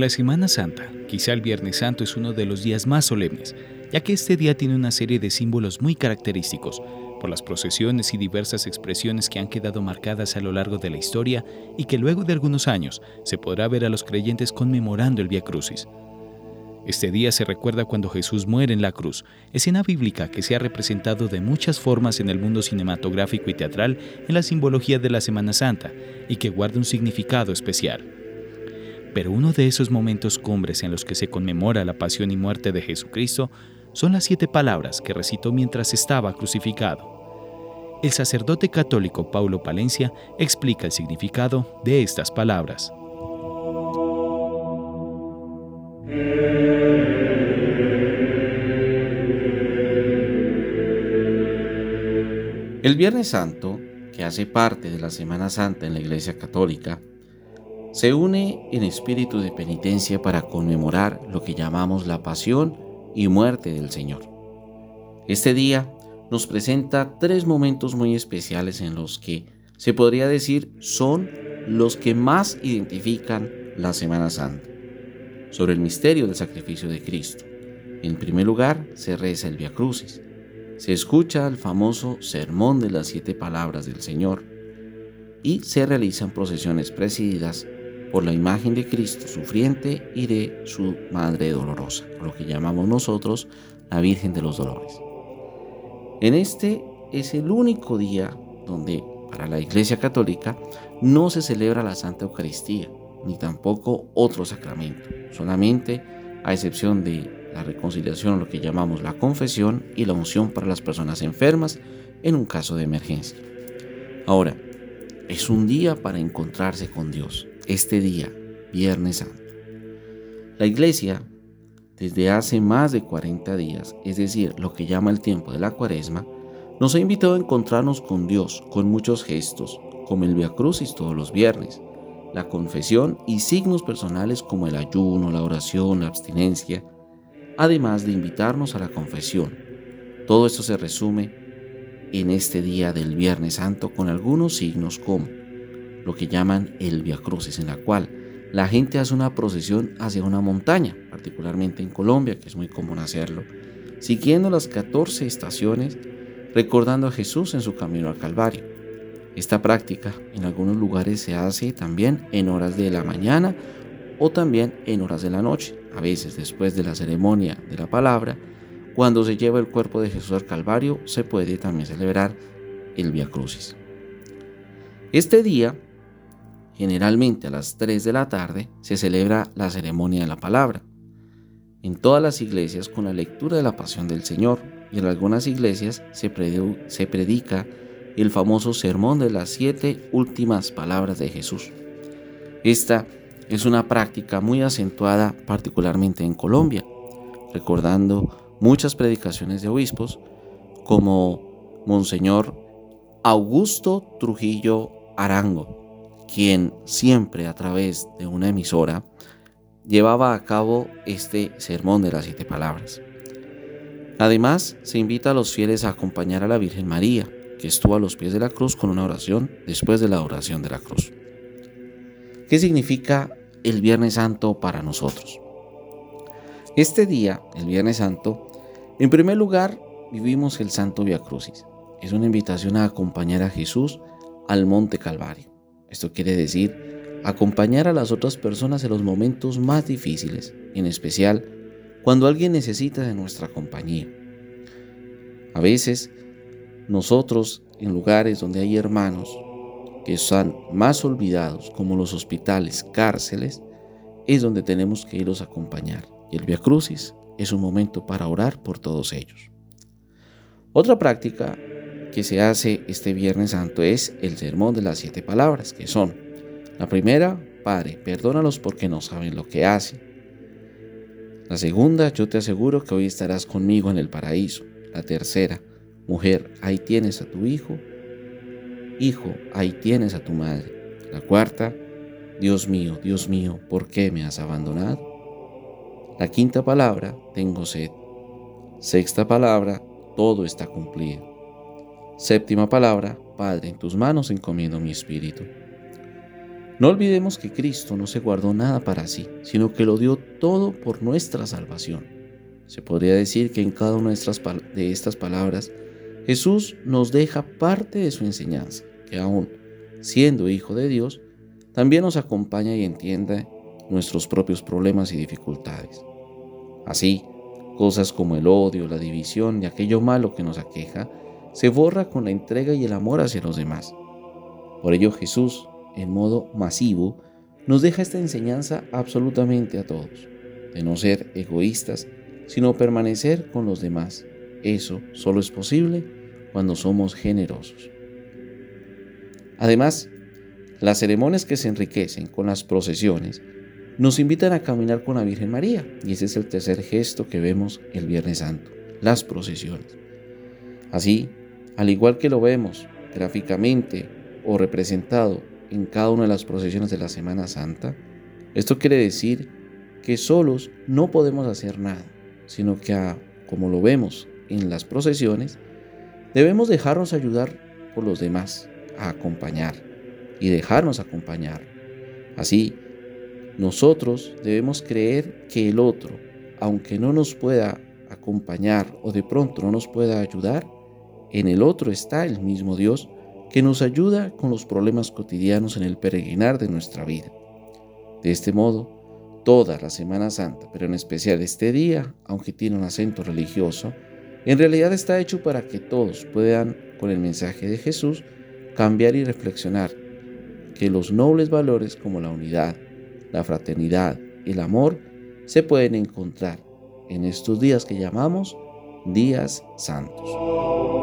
la Semana Santa, quizá el Viernes Santo es uno de los días más solemnes, ya que este día tiene una serie de símbolos muy característicos, por las procesiones y diversas expresiones que han quedado marcadas a lo largo de la historia y que luego de algunos años se podrá ver a los creyentes conmemorando el Via Crucis. Este día se recuerda cuando Jesús muere en la cruz, escena bíblica que se ha representado de muchas formas en el mundo cinematográfico y teatral en la simbología de la Semana Santa y que guarda un significado especial. Pero uno de esos momentos cumbres en los que se conmemora la pasión y muerte de Jesucristo son las siete palabras que recitó mientras estaba crucificado. El sacerdote católico Paulo Palencia explica el significado de estas palabras. El Viernes Santo, que hace parte de la Semana Santa en la Iglesia Católica, se une en espíritu de penitencia para conmemorar lo que llamamos la pasión y muerte del Señor. Este día nos presenta tres momentos muy especiales en los que se podría decir son los que más identifican la Semana Santa, sobre el misterio del sacrificio de Cristo. En primer lugar, se reza el Via Crucis. Se escucha el famoso sermón de las siete palabras del Señor y se realizan procesiones presididas por la imagen de Cristo sufriente y de su Madre Dolorosa, lo que llamamos nosotros la Virgen de los Dolores. En este es el único día donde para la Iglesia Católica no se celebra la Santa Eucaristía, ni tampoco otro sacramento, solamente a excepción de la reconciliación, lo que llamamos la confesión y la unción para las personas enfermas en un caso de emergencia. Ahora, es un día para encontrarse con Dios, este día, Viernes Santo. La iglesia, desde hace más de 40 días, es decir, lo que llama el tiempo de la cuaresma, nos ha invitado a encontrarnos con Dios con muchos gestos, como el Via Crucis todos los viernes, la confesión y signos personales como el ayuno, la oración, la abstinencia, además de invitarnos a la confesión. Todo esto se resume en este día del Viernes Santo con algunos signos como lo que llaman el Via Crucis, en la cual la gente hace una procesión hacia una montaña, particularmente en Colombia, que es muy común hacerlo, siguiendo las 14 estaciones, recordando a Jesús en su camino al Calvario. Esta práctica en algunos lugares se hace también en horas de la mañana o también en horas de la noche, a veces después de la ceremonia de la palabra, cuando se lleva el cuerpo de Jesús al Calvario, se puede también celebrar el Via Crucis. Este día Generalmente a las 3 de la tarde se celebra la ceremonia de la palabra. En todas las iglesias con la lectura de la pasión del Señor y en algunas iglesias se, predica el famoso sermón de las siete últimas palabras de Jesús. Esta es una práctica muy acentuada particularmente en Colombia, recordando muchas predicaciones de obispos como Monseñor Augusto Trujillo Arango, quien siempre a través de una emisora llevaba a cabo este sermón de las siete palabras. Además, se invita a los fieles a acompañar a la Virgen María, que estuvo a los pies de la cruz con una oración después de la oración de la cruz. ¿Qué significa el Viernes Santo para nosotros? Este día, el Viernes Santo, en primer lugar, vivimos el Santo Via Crucis. Es una invitación a acompañar a Jesús al Monte Calvario. Esto quiere decir acompañar a las otras personas en los momentos más difíciles, en especial cuando alguien necesita de nuestra compañía. A veces, nosotros en lugares donde hay hermanos que están más olvidados, como los hospitales, cárceles, es donde tenemos que irlos a acompañar. Y el Via Crucis es un momento para orar por todos ellos. Otra práctica que se hace este Viernes Santo es el sermón de las siete palabras, que son, la primera, Padre, perdónalos porque no saben lo que hacen. La segunda, yo te aseguro que hoy estarás conmigo en el paraíso. La tercera, mujer, ahí tienes a tu hijo. Hijo, ahí tienes a tu madre. La cuarta, Dios mío, Dios mío, ¿por qué me has abandonado? La quinta palabra, tengo sed. Sexta palabra, todo está cumplido. Séptima palabra, Padre, en tus manos encomiendo mi espíritu. No olvidemos que Cristo no se guardó nada para sí, sino que lo dio todo por nuestra salvación. Se podría decir que en cada una de estas palabras Jesús nos deja parte de su enseñanza, que aún siendo Hijo de Dios, también nos acompaña y entiende nuestros propios problemas y dificultades. Así, cosas como el odio, la división y aquello malo que nos aqueja, se borra con la entrega y el amor hacia los demás. Por ello Jesús, en modo masivo, nos deja esta enseñanza absolutamente a todos, de no ser egoístas, sino permanecer con los demás. Eso solo es posible cuando somos generosos. Además, las ceremonias que se enriquecen con las procesiones nos invitan a caminar con la Virgen María, y ese es el tercer gesto que vemos el Viernes Santo, las procesiones. Así, al igual que lo vemos gráficamente o representado en cada una de las procesiones de la Semana Santa, esto quiere decir que solos no podemos hacer nada, sino que como lo vemos en las procesiones, debemos dejarnos ayudar por los demás, a acompañar y dejarnos acompañar. Así, nosotros debemos creer que el otro, aunque no nos pueda acompañar o de pronto no nos pueda ayudar, en el otro está el mismo Dios que nos ayuda con los problemas cotidianos en el peregrinar de nuestra vida. De este modo, toda la Semana Santa, pero en especial este día, aunque tiene un acento religioso, en realidad está hecho para que todos puedan, con el mensaje de Jesús, cambiar y reflexionar que los nobles valores como la unidad, la fraternidad, el amor, se pueden encontrar en estos días que llamamos días santos.